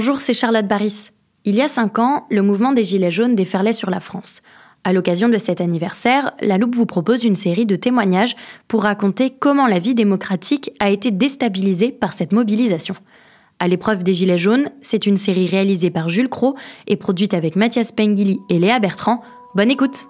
Bonjour, c'est Charlotte Baris. Il y a cinq ans, le mouvement des Gilets jaunes déferlait sur la France. À l'occasion de cet anniversaire, La Loupe vous propose une série de témoignages pour raconter comment la vie démocratique a été déstabilisée par cette mobilisation. À l'épreuve des Gilets jaunes, c'est une série réalisée par Jules Cro et produite avec Mathias Pengili et Léa Bertrand. Bonne écoute!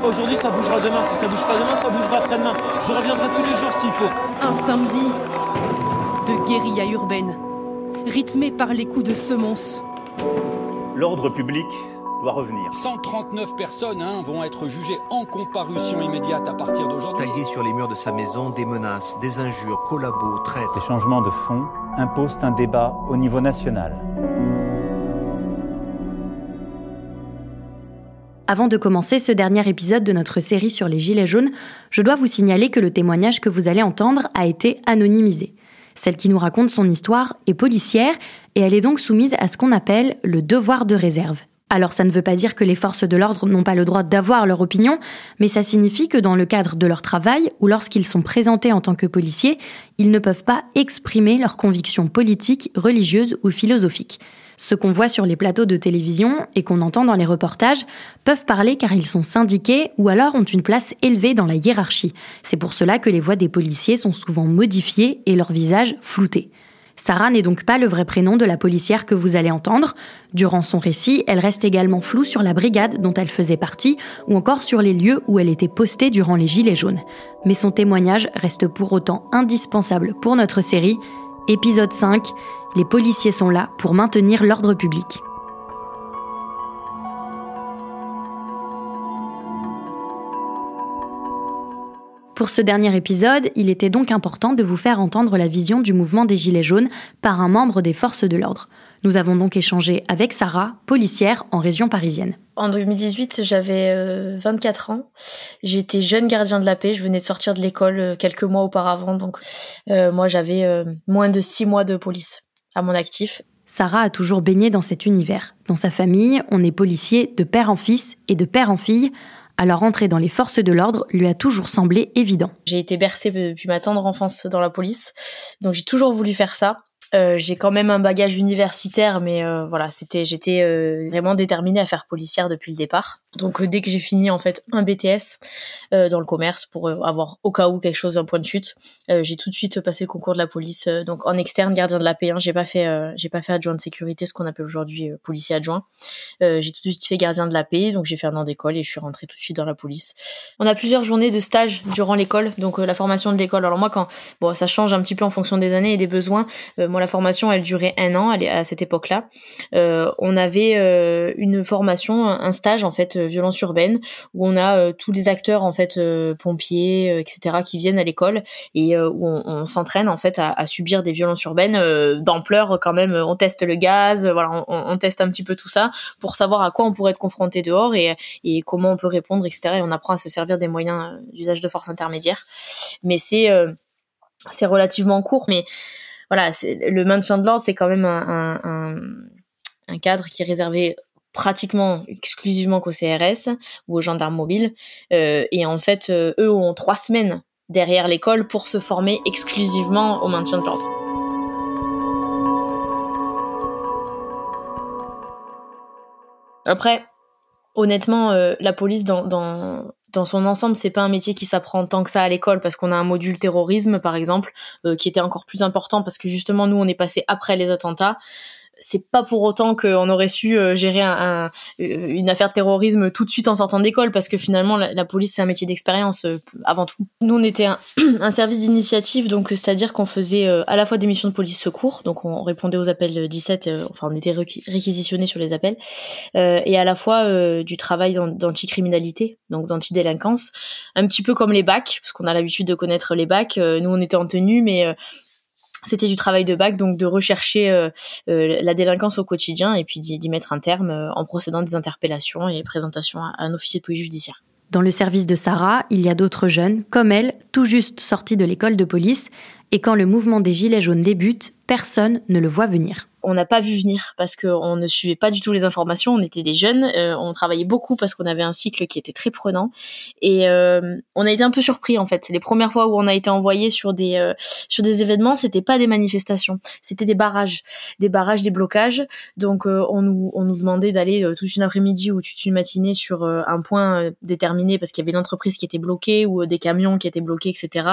Pas aujourd'hui, ça bougera demain. Si ça bouge pas demain, ça bougera après-demain. Je reviendrai tous les jours s'il faut. Un samedi de guérilla urbaine, rythmé par les coups de semonce. L'ordre public doit revenir. 139 personnes hein, vont être jugées en comparution immédiate à partir d'aujourd'hui. Taillé sur les murs de sa maison, des menaces, des injures, collabos, traites. Ces changements de fond imposent un débat au niveau national. Avant de commencer ce dernier épisode de notre série sur les Gilets jaunes, je dois vous signaler que le témoignage que vous allez entendre a été anonymisé. Celle qui nous raconte son histoire est policière et elle est donc soumise à ce qu'on appelle le devoir de réserve. Alors ça ne veut pas dire que les forces de l'ordre n'ont pas le droit d'avoir leur opinion, mais ça signifie que dans le cadre de leur travail ou lorsqu'ils sont présentés en tant que policiers, ils ne peuvent pas exprimer leurs convictions politiques, religieuses ou philosophiques. Ce qu'on voit sur les plateaux de télévision et qu'on entend dans les reportages peuvent parler car ils sont syndiqués ou alors ont une place élevée dans la hiérarchie. C'est pour cela que les voix des policiers sont souvent modifiées et leurs visages floutés. Sarah n'est donc pas le vrai prénom de la policière que vous allez entendre. Durant son récit, elle reste également floue sur la brigade dont elle faisait partie ou encore sur les lieux où elle était postée durant les Gilets jaunes. Mais son témoignage reste pour autant indispensable pour notre série. Épisode 5, les policiers sont là pour maintenir l'ordre public. Pour ce dernier épisode, il était donc important de vous faire entendre la vision du mouvement des Gilets jaunes par un membre des forces de l'ordre. Nous avons donc échangé avec Sarah, policière en région parisienne. En 2018, j'avais 24 euh, ans. J'étais jeune gardien de la paix. Je venais de sortir de l'école euh, quelques mois auparavant. Donc, euh, moi, j'avais moins de six mois de police à mon actif. Sarah a toujours baigné dans cet univers. Dans sa famille, on est policier de père en fils et de père en fille alors entrer dans les forces de l'ordre lui a toujours semblé évident. J'ai été bercée depuis ma tendre enfance dans la police, donc j'ai toujours voulu faire ça. Euh, j'ai quand même un bagage universitaire, mais euh, voilà, c'était, j'étais euh, vraiment déterminée à faire policière depuis le départ. Donc dès que j'ai fini en fait un BTS dans le commerce pour avoir au cas où quelque chose d'un point de chute, j'ai tout de suite passé le concours de la police. donc en externe, gardien de la paix. Hein, j'ai pas fait, j'ai pas fait adjoint de sécurité, ce qu'on appelle aujourd'hui policier adjoint. j'ai tout de suite fait gardien de la paix, donc j'ai fait un an d'école et je suis rentrée tout de suite dans la police. On a plusieurs journées de stage durant l'école, donc la formation de l'école. Alors moi quand, bon, ça change un petit peu en fonction des années et des besoins. moi la formation, elle durait un an à cette époque-là. Euh, on avait euh, une formation, un stage en fait, euh, violence urbaine, où on a tous les acteurs en fait, pompiers, etc., qui viennent à l'école et où on, s'entraîne en fait à, subir des violences urbaines d'ampleur quand même. On teste le gaz, voilà, on, teste un petit peu tout ça pour savoir à quoi on pourrait être confronté dehors et, comment on peut répondre, etc. Et on apprend à se servir des moyens d'usage de force intermédiaire. Mais c'est c'est relativement court, mais voilà, le maintien de l'ordre, c'est quand même un, cadre qui est réservé pratiquement exclusivement qu'au CRS ou aux gendarmes mobiles. Euh, et en fait, euh, eux ont trois semaines derrière l'école pour se former exclusivement au maintien de l'ordre. Après, honnêtement, la police dans, dans, dans son ensemble, c'est pas un métier qui s'apprend tant que ça à l'école parce qu'on a un module terrorisme par exemple qui était encore plus important parce que justement nous on est passé après les attentats c'est pas pour autant qu'on aurait su euh, gérer euh, une affaire de terrorisme tout de suite en sortant d'école, parce que finalement, la, police, c'est un métier d'expérience euh, avant tout. Nous, on était un, un service d'initiative, donc c'est-à-dire qu'on faisait à la fois des missions de police secours, donc on répondait aux appels 17, enfin on était réquisitionnés sur les appels, et à la fois du travail d'anticriminalité, donc d'antidélinquance, un petit peu comme les bacs, parce qu'on a l'habitude de connaître les bacs. nous, on était en tenue, mais c'était du travail de bac, donc de rechercher euh, euh, la délinquance au quotidien et puis d'y mettre un terme euh, en procédant des interpellations et présentations à un officier de police judiciaire. Dans le service de Sarah, il y a d'autres jeunes, comme elle, tout juste sortis de l'école de police, et quand le mouvement des Gilets jaunes débute, personne ne le voit venir on n'a pas vu venir parce qu'on ne suivait pas du tout les informations. On était des jeunes, euh, on travaillait beaucoup parce qu'on avait un cycle qui était très prenant et euh, on a été un peu surpris en fait. Les premières fois où on a été envoyé sur des euh, sur des événements, c'était pas des manifestations, c'était des barrages, des barrages, des blocages. Donc on nous on nous demandait d'aller toute une après-midi ou toute une matinée sur un point déterminé parce qu'il y avait une entreprise qui était bloquée ou des camions qui étaient bloqués, etc.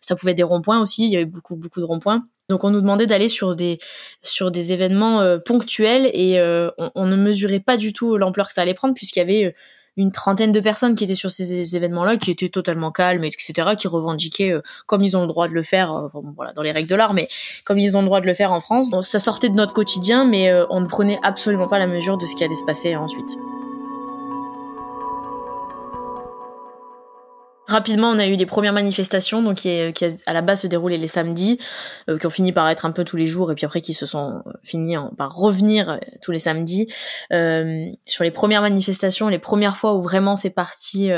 Ça pouvait être des ronds-points aussi. Il y avait beaucoup beaucoup de ronds-points. Donc on nous demandait d'aller sur des sur des événements euh, ponctuels et euh, on, ne mesurait pas du tout l'ampleur que ça allait prendre puisqu'il y avait euh, une trentaine de personnes qui étaient sur ces événements-là, qui étaient totalement calmes, etc., qui revendiquaient comme ils ont le droit de le faire, voilà, dans les règles de l'art, mais comme ils ont le droit de le faire en France. ça sortait de notre quotidien, mais on ne prenait absolument pas la mesure de ce qui allait se passer ensuite. Rapidement, on a eu les premières manifestations, qui, à la base se déroulaient les samedis, euh, qui ont fini par être un peu tous les jours, et puis après qui se sont euh, finis par revenir euh, tous les samedis. sur les premières manifestations, les premières fois où vraiment c'est parti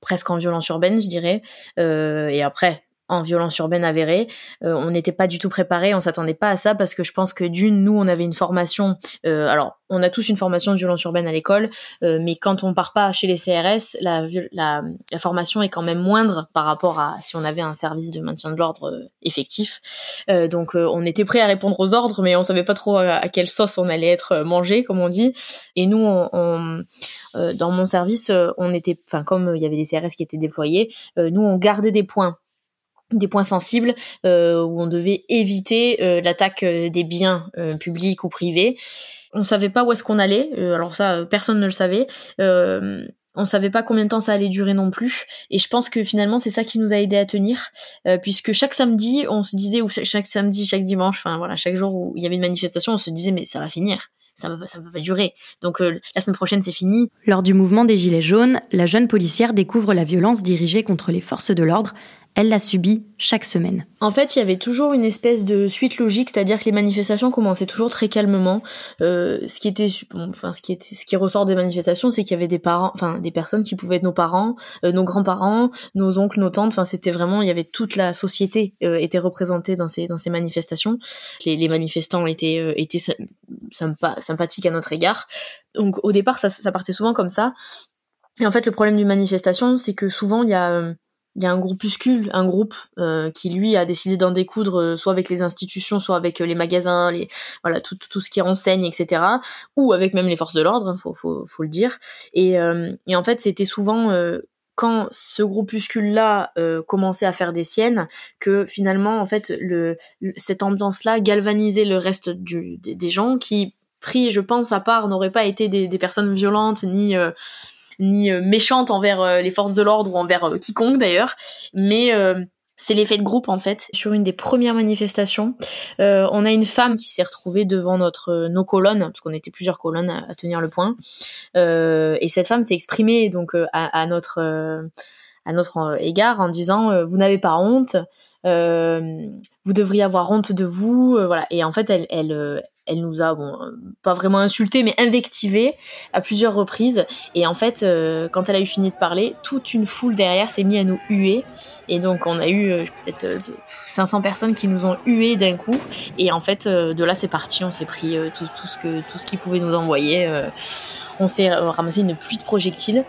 presque en violence urbaine, je dirais. et après, en violence urbaine avérée. Euh, on n'était pas du tout préparé, on s'attendait pas à ça parce que je pense que d'une, nous, on avait une formation. Euh, alors, on a tous une formation de violence urbaine à l'école, euh, mais quand on part pas chez les CRS, la, la, formation est quand même moindre par rapport à si on avait un service de maintien de l'ordre effectif. donc, on était prêt à répondre aux ordres, mais on savait pas trop à, quelle sauce on allait être mangé, comme on dit. Et nous, on, dans mon service, on était, enfin, comme il y avait des CRS qui étaient déployés, nous, on gardait des points des points sensibles euh, où on devait éviter euh, l'attaque euh, des biens publics ou privés. On savait pas où est-ce qu'on allait, alors ça personne ne le savait. on savait pas combien de temps ça allait durer non plus, et je pense que finalement c'est ça qui nous a aidé à tenir, puisque chaque samedi on se disait ou chaque samedi, chaque dimanche, enfin voilà, chaque jour où il y avait une manifestation, on se disait mais ça va finir, ça va, ça va pas durer. Donc la semaine prochaine, c'est fini. Lors du mouvement des Gilets jaunes, la jeune policière découvre la violence dirigée contre les forces de l'ordre elle l'a subie chaque semaine. En fait, il y avait toujours une espèce de suite logique, c'est-à-dire que les manifestations commençaient toujours très calmement. Euh, ce qui était, enfin, ce qui était, ce qui ressort des manifestations, c'est qu'il y avait des parents, enfin, des personnes qui pouvaient être nos parents, euh, nos grands-parents, nos oncles, nos tantes. Enfin, c'était vraiment, il y avait toute la société euh, était représentée dans ces dans ces manifestations. Les, les manifestants étaient euh, étaient sympa, sympathiques à notre égard. Donc, au départ, ça, ça partait souvent comme ça. Et en fait, le problème d'une manifestation, c'est que souvent, il y a euh, il y a un groupuscule, un groupe euh, qui lui a décidé d'en découdre euh, soit avec les institutions, soit avec euh, les magasins, les voilà tout, tout ce qui renseigne, etc. Ou avec même les forces de l'ordre, hein, faut, faut, faut le dire. Et, et en fait, c'était souvent quand ce groupuscule-là commençait à faire des siennes que finalement, en fait, le, cette ambiance-là galvanisait le reste du, des, gens qui, pris, je pense, à part, n'auraient pas été des, des personnes violentes ni ni euh, méchante envers euh, les forces de l'ordre ou envers euh, quiconque d'ailleurs, mais c'est l'effet de groupe en fait. Sur une des premières manifestations, on a une femme qui s'est retrouvée devant notre nos colonnes, parce qu'on était plusieurs colonnes à, tenir le point, et cette femme s'est exprimée donc à, notre à notre égard en disant vous n'avez pas honte, vous devriez avoir honte de vous, voilà. Et en fait, elle elle elle nous a bon pas vraiment insulté mais invectivé à plusieurs reprises. Et en fait euh, quand elle a eu fini de parler toute une foule derrière s'est mis à nous huer. Et donc on a eu euh, peut-être 500 euh, personnes qui nous ont hué d'un coup. Et en fait de là c'est parti. On s'est pris tout, tout, ce que tout ce qu'ils pouvaient nous envoyer. On s'est ramassé une pluie de projectiles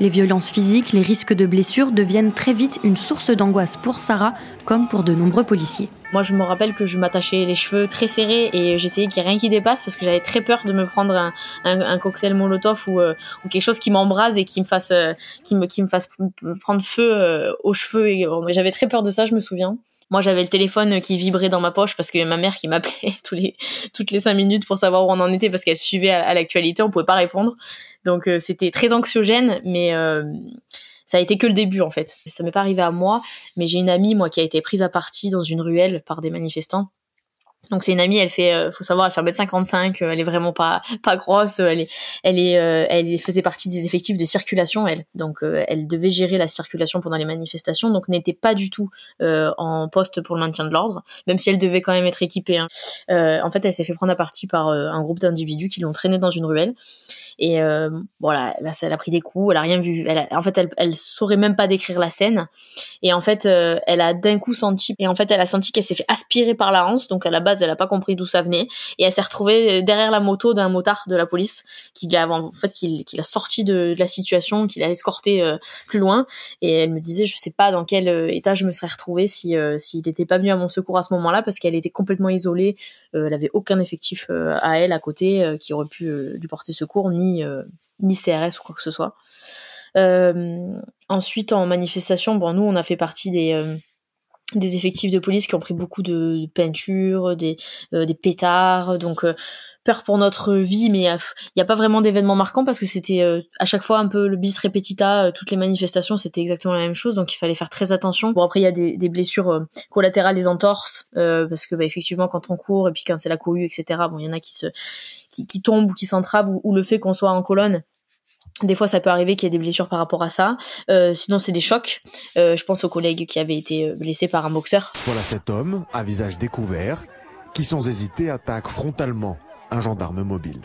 les violences physiques, les risques de blessures deviennent très vite une source d'angoisse pour Sarah comme pour de nombreux policiers. Moi, je me rappelle que je m'attachais les cheveux très serrés et j'essayais qu'il n'y ait rien qui dépasse parce que j'avais très peur de me prendre un, cocktail Molotov ou, euh, ou, quelque chose qui m'embrase et qui me fasse, euh, qui me, qui me fasse prendre feu euh, aux cheveux. Et, j'avais très peur de ça, je me souviens. Moi, j'avais le téléphone qui vibrait dans ma poche parce que ma mère qui m'appelait les, toutes les cinq minutes pour savoir où on en était parce qu'elle suivait à, l'actualité, on pouvait pas répondre. Donc, c'était très anxiogène, mais ça a été que le début en fait. Ça m'est pas arrivé à moi, mais j'ai une amie moi qui a été prise à partie dans une ruelle par des manifestants. Donc c'est une amie, elle fait, euh, faut savoir, elle fait 1m55, euh, elle est vraiment pas pas grosse, elle est, elle est, euh, elle faisait partie des effectifs de circulation, elle. Donc elle devait gérer la circulation pendant les manifestations, donc n'était pas du tout en poste pour le maintien de l'ordre, même si elle devait quand même être équipée. Hein. en fait, elle s'est fait prendre à partie par un groupe d'individus qui l'ont traînée dans une ruelle. Et voilà, là, elle a pris des coups, elle a rien vu. Elle en fait, elle, elle saurait même pas décrire la scène. Et en fait, elle a d'un coup senti, et en fait, elle a senti qu'elle s'est fait aspirer par la hanse. Donc à la elle a pas compris d'où ça venait. Et elle s'est retrouvée derrière la moto d'un motard de la police qui l'a fait sorti de, la situation, qui l'a escorté euh, plus loin. Et elle me disait je sais pas dans quel euh, état je me serais retrouvée si euh, s'il n'était pas venu à mon secours à ce moment-là parce qu'elle était complètement isolée, elle avait aucun effectif à elle à côté qui aurait pu lui porter secours ni ni CRS ou quoi que ce soit. ensuite en manifestation, bon nous on a fait partie des des effectifs de police qui ont pris beaucoup de peinture, des, euh, des pétards, donc euh, peur pour notre vie, mais il n'y a, pas vraiment d'événements marquants parce que c'était euh, à chaque fois un peu le bis repetita, toutes les manifestations c'était exactement la même chose, donc il fallait faire très attention. Bon après il y a des, des blessures collatérales, des entorses, parce que bah, effectivement quand on court et puis quand c'est la cohue, etc. Bon il y en a qui se qui, qui tombent ou qui s'entravent ou, ou le fait qu'on soit en colonne des fois, ça peut arriver qu'il y ait des blessures par rapport à ça. Euh, sinon, c'est des chocs. Euh, je pense aux collègues qui avaient été euh, blessés par un boxeur. Voilà cet homme, à visage découvert, qui sans hésiter attaque frontalement un gendarme mobile.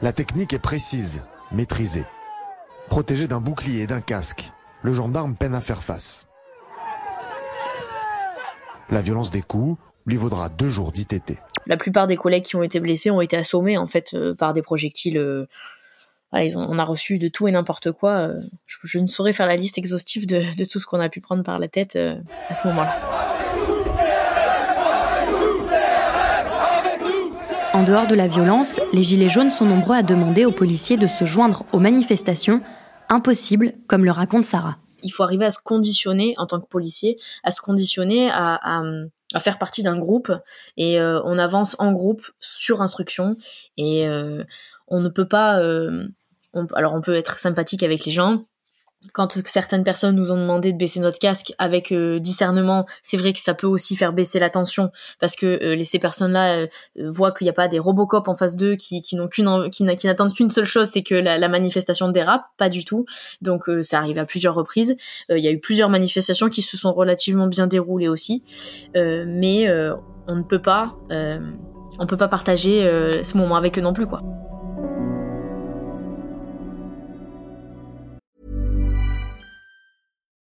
La technique est précise, maîtrisée. Protégé d'un bouclier et d'un casque, le gendarme peine à faire face. La violence des coups lui vaudra deux jours d'ITT. La plupart des collègues qui ont été blessés ont été assommés en fait par des projectiles on a reçu de tout et n'importe quoi. Euh, je, ne saurais faire la liste exhaustive de, tout ce qu'on a pu prendre par la tête euh, à ce moment-là. En dehors de la violence, les Gilets jaunes sont nombreux à demander aux policiers de se joindre aux manifestations. Impossible, comme le raconte Sarah. Il faut arriver à se conditionner en tant que policier, à se conditionner à, faire partie d'un groupe et euh, on avance en groupe sur instruction et on ne peut pas alors on peut être sympathique avec les gens. Quand certaines personnes nous ont demandé de baisser notre casque avec euh, discernement, c'est vrai que ça peut aussi faire baisser la tension parce que euh, ces personnes-là euh, voient qu'il n'y a pas des Robocop en face d'eux qui, n'attendent qu'une seule chose, c'est que la, manifestation dérape, pas du tout. Donc ça arrive à plusieurs reprises. Il y a eu plusieurs manifestations qui se sont relativement bien déroulées aussi, mais on ne peut pas, peut pas partager ce moment avec eux non plus quoi.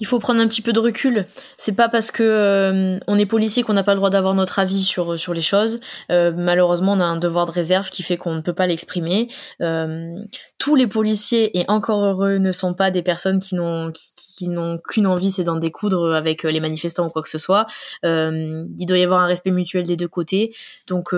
Il faut prendre un petit peu de recul. C'est pas parce que euh, on est policier qu'on n'a pas le droit d'avoir notre avis sur sur les choses. Euh, malheureusement, on a un devoir de réserve qui fait qu'on ne peut pas l'exprimer. Euh, tous les policiers et encore heureux ne sont pas des personnes qui n'ont qui, n'ont qu'une envie, c'est d'en découdre avec les manifestants ou quoi que ce soit. il doit y avoir un respect mutuel des deux côtés. Donc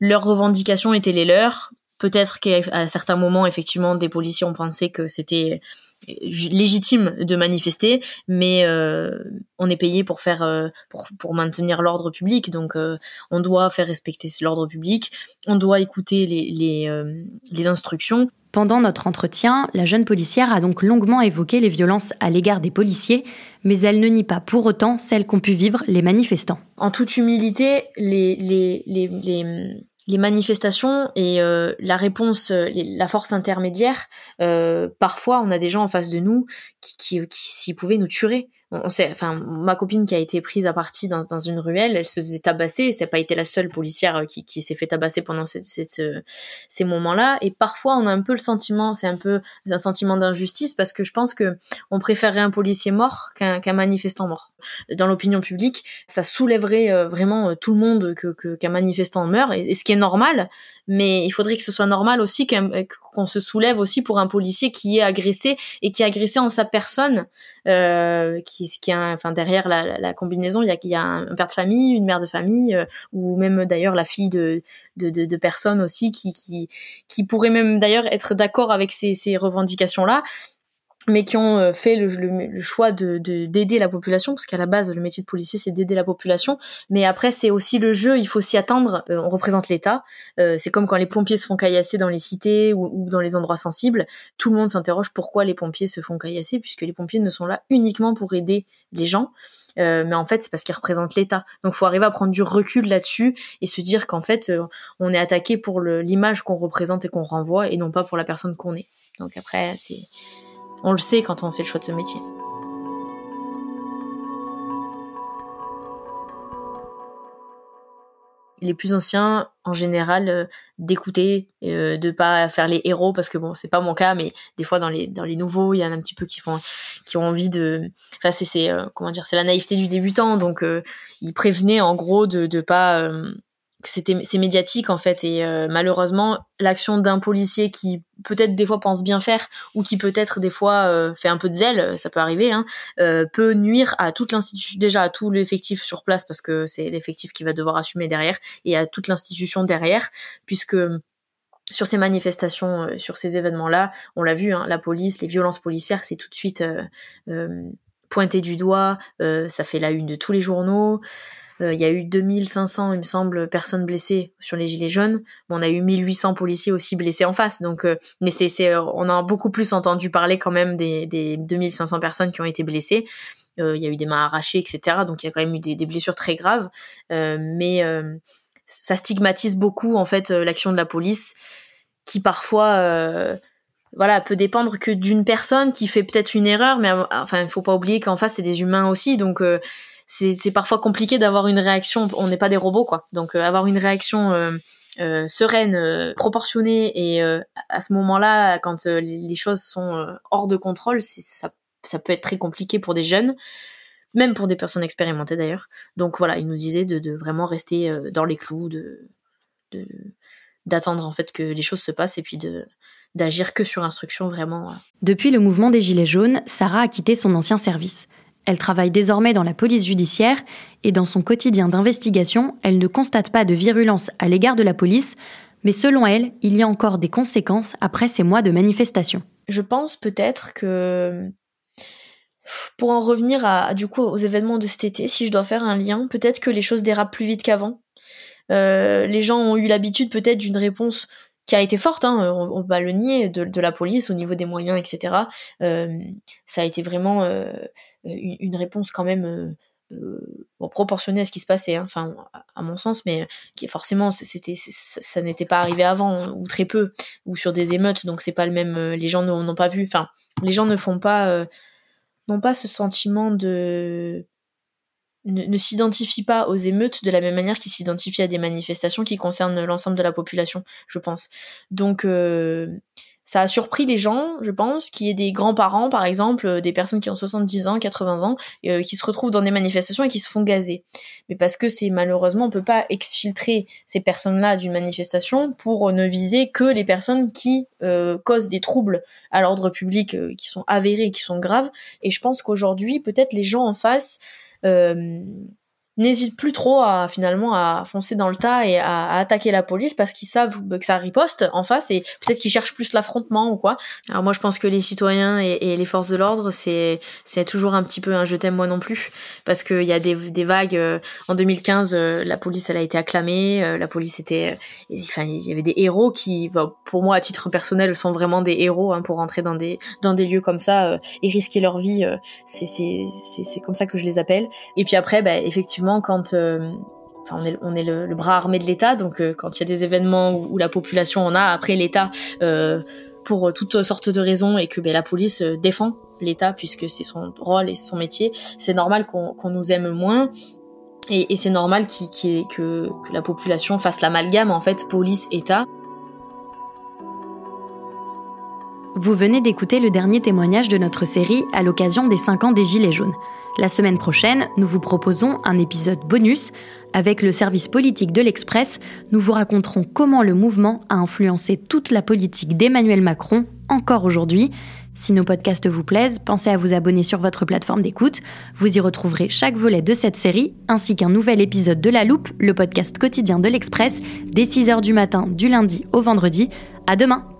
leurs revendications étaient les leurs. Peut-être qu'à certains moments, effectivement, des policiers ont pensé que c'était légitime de manifester, mais euh, on est payé pour faire euh, pour, pour maintenir l'ordre public, donc euh, on doit faire respecter l'ordre public, on doit écouter les, les, les instructions. Pendant notre entretien, la jeune policière a donc longuement évoqué les violences à l'égard des policiers, mais elle ne nie pas pour autant celles qu'ont pu vivre les manifestants. En toute humilité, les, les, les, les les manifestations et euh, la réponse, euh, la force intermédiaire, euh, parfois on a des gens en face de nous qui, qui, qui s'ils pouvaient nous tuer. On sait, enfin, ma copine qui a été prise à partie dans, dans une ruelle, elle se faisait tabasser. N'a pas été la seule policière euh, qui, qui s'est fait tabasser pendant ces, ces, moments-là. Et parfois, on a un peu le sentiment, c'est un peu un sentiment d'injustice parce que je pense que on préférerait un policier mort qu'un manifestant mort. Dans l'opinion publique, ça soulèverait euh, vraiment euh, tout le monde que qu'un manifestant meure, et, ce qui est normal. Mais il faudrait que ce soit normal aussi qu'on se soulève aussi pour un policier qui est agressé et qui est agressé en sa personne, euh, qui, qui a, enfin derrière la, la, combinaison, il y a, il y a un père de famille, une mère de famille, euh, ou même d'ailleurs la fille de, de, de, de, personnes aussi qui, qui, qui pourraient même d'ailleurs être d'accord avec ces, ces revendications-là mais qui ont euh, fait le, le, choix de d'aider la population parce qu'à la base le métier de policier c'est d'aider la population. Mais après c'est aussi le jeu il faut s'y attendre. Euh, on représente l'État. Euh, c'est comme quand les pompiers se font caillasser dans les cités ou, ou dans les endroits sensibles. Tout le monde s'interroge pourquoi les pompiers se font caillasser puisque les pompiers ne sont là uniquement pour aider les gens. Mais en fait c'est parce qu'ils représentent l'État. Donc faut arriver à prendre du recul là-dessus et se dire qu'en fait on est attaqué pour l'image qu'on représente et qu'on renvoie et non pas pour la personne qu'on est. Donc après c'est on le sait quand on fait le choix de ce métier. les plus anciens en général euh, d'écouter euh, de pas faire les héros parce que bon c'est pas mon cas mais des fois dans les nouveaux il y en a un petit peu qui font qui ont envie de enfin c'est euh, comment dire c'est la naïveté du débutant donc ils prévenaient en gros de de pas c'est médiatique en fait. Et euh, malheureusement l'action d'un policier qui peut-être des fois pense bien faire ou qui peut-être des fois euh, fait un peu de zèle ça peut arriver hein, euh, peut nuire à toute l'institution déjà à tout l'effectif sur place parce que c'est l'effectif qui va devoir assumer derrière et à toute l'institution derrière puisque sur ces manifestations, sur ces événements-là, on l'a vu, hein, la police, les violences policières, c'est tout de suite pointé du doigt, ça fait la une de tous les journaux. Euh, il y a eu 2500, il me semble, personnes blessées sur les gilets jaunes. on a eu 1800 policiers aussi blessés en face. Donc, euh, mais c'est, euh, on a beaucoup plus entendu parler quand même des, des 2500 personnes qui ont été blessées. Il y a eu des mains arrachées, etc. Donc il y a quand même eu des blessures très graves. mais ça stigmatise beaucoup en fait l'action de la police, qui parfois voilà, peut dépendre que d'une personne qui fait peut-être une erreur, mais enfin, il faut pas oublier qu'en face c'est des humains aussi, donc c'est parfois compliqué d'avoir une réaction. On n'est pas des robots, quoi. Donc, euh, avoir une réaction euh, euh, sereine, proportionnée, et à ce moment-là, quand les choses sont hors de contrôle, ça, ça peut être très compliqué pour des jeunes même pour des personnes expérimentées d'ailleurs. Donc voilà, il nous disait de, de vraiment rester dans les clous, de d'attendre en fait que les choses se passent et puis de d'agir que sur instruction vraiment. Depuis le mouvement des Gilets jaunes, Sarah a quitté son ancien service. Elle travaille désormais dans la police judiciaire et dans son quotidien d'investigation, elle ne constate pas de virulence à l'égard de la police, mais selon elle, il y a encore des conséquences après ces mois de manifestation. Je pense peut-être que pour en revenir à, du coup aux événements de cet été, si je dois faire un lien, peut-être que les choses dérapent plus vite qu'avant. Euh, les gens ont eu l'habitude peut-être d'une réponse qui a été forte, hein, on, va le nier, de, la police au niveau des moyens, etc. Euh, ça a été vraiment euh, une, réponse quand même euh, euh, proportionnée à ce qui se passait, hein, enfin à mon sens, mais qui forcément c'était ça, n'était pas arrivé avant ou très peu ou sur des émeutes, donc c'est pas le même. les gens n'ont pas vu, enfin les gens ne font pas n'ont pas ce sentiment de ne, s'identifie pas aux émeutes de la même manière qu'il s'identifie à des manifestations qui concernent l'ensemble de la population, je pense. Donc euh, ça a surpris les gens, je pense, qui est des grands-parents, par exemple, euh, des personnes qui ont 70 ans, 80 ans, euh, qui se retrouvent dans des manifestations et qui se font gazer. Mais parce que c'est malheureusement, on peut pas exfiltrer ces personnes-là d'une manifestation pour ne viser que les personnes qui causent des troubles à l'ordre public, qui sont avérés, qui sont graves. Et je pense qu'aujourd'hui, peut-être les gens en face euh, n'hésitent plus trop à finalement à foncer dans le tas et à, attaquer la police parce qu'ils savent que ça riposte en face et peut-être qu'ils cherchent plus l'affrontement ou quoi. Alors moi je pense que les citoyens et, les forces de l'ordre c'est c'est toujours un petit peu un je t'aime moi non plus parce qu'il y a des, des vagues euh, en 2015 euh, la police elle a été acclamée la police était enfin il y avait des héros qui pour moi à titre personnel sont vraiment des héros hein, pour rentrer dans des dans des lieux comme ça et risquer leur vie c'est c'est c'est comme ça que je les appelle et puis après bah, effectivement quand euh, Enfin, on est, on est le, bras armé de l'État, donc euh, quand il y a des événements où, la population en a, après l'État, euh, pour toutes sortes de raisons, et que ben, la police défend l'État, puisque c'est son rôle et son métier, c'est normal qu'on nous aime moins. Et, c'est normal que, que la population fasse l'amalgame, en fait, police-État. Vous venez d'écouter le dernier témoignage de notre série à l'occasion des 5 ans des Gilets jaunes. La semaine prochaine, nous vous proposons un épisode bonus. Avec le service politique de l'Express, nous vous raconterons comment le mouvement a influencé toute la politique d'Emmanuel Macron encore aujourd'hui. Si nos podcasts vous plaisent, pensez à vous abonner sur votre plateforme d'écoute. Vous y retrouverez chaque volet de cette série, ainsi qu'un nouvel épisode de La Loupe, le podcast quotidien de l'Express, dès 6h du matin du lundi au vendredi. À demain!